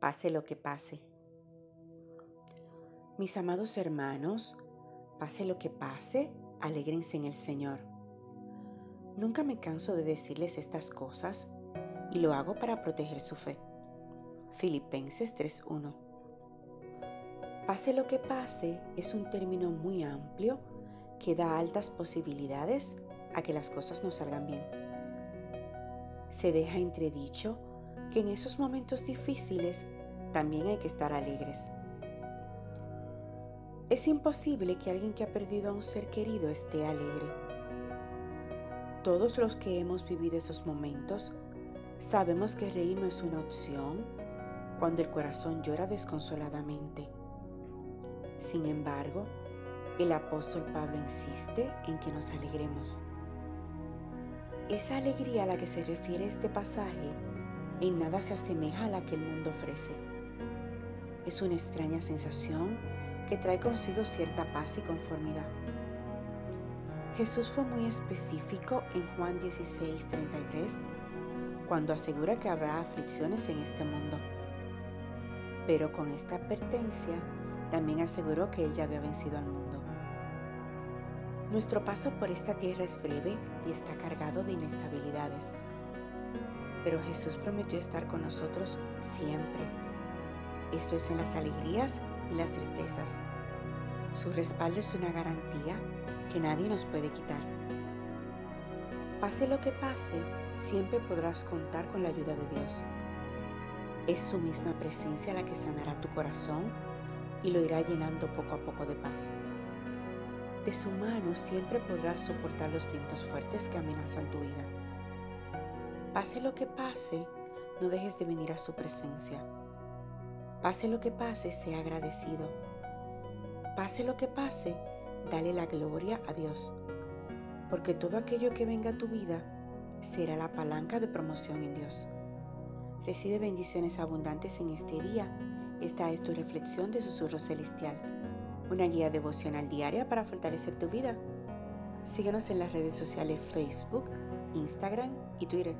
pase lo que pase. Mis amados hermanos, pase lo que pase, alégrense en el Señor. Nunca me canso de decirles estas cosas y lo hago para proteger su fe. Filipenses 3.1 Pase lo que pase es un término muy amplio que da altas posibilidades a que las cosas no salgan bien. Se deja entredicho que en esos momentos difíciles también hay que estar alegres. Es imposible que alguien que ha perdido a un ser querido esté alegre. Todos los que hemos vivido esos momentos sabemos que reír no es una opción cuando el corazón llora desconsoladamente. Sin embargo, el apóstol Pablo insiste en que nos alegremos. Esa alegría a la que se refiere este pasaje en nada se asemeja a la que el mundo ofrece. Es una extraña sensación que trae consigo cierta paz y conformidad. Jesús fue muy específico en Juan 16, 33, cuando asegura que habrá aflicciones en este mundo. Pero con esta advertencia, también aseguró que Él ya había vencido al mundo. Nuestro paso por esta tierra es breve y está cargado de inestabilidades. Pero Jesús prometió estar con nosotros siempre. Eso es en las alegrías y las tristezas. Su respaldo es una garantía que nadie nos puede quitar. Pase lo que pase, siempre podrás contar con la ayuda de Dios. Es su misma presencia la que sanará tu corazón y lo irá llenando poco a poco de paz. De su mano siempre podrás soportar los vientos fuertes que amenazan tu vida. Pase lo que pase, no dejes de venir a su presencia. Pase lo que pase, sea agradecido. Pase lo que pase, dale la gloria a Dios. Porque todo aquello que venga a tu vida será la palanca de promoción en Dios. Recibe bendiciones abundantes en este día esta es tu reflexión de Susurro Celestial, una guía devocional diaria para fortalecer tu vida. Síguenos en las redes sociales Facebook, Instagram y Twitter.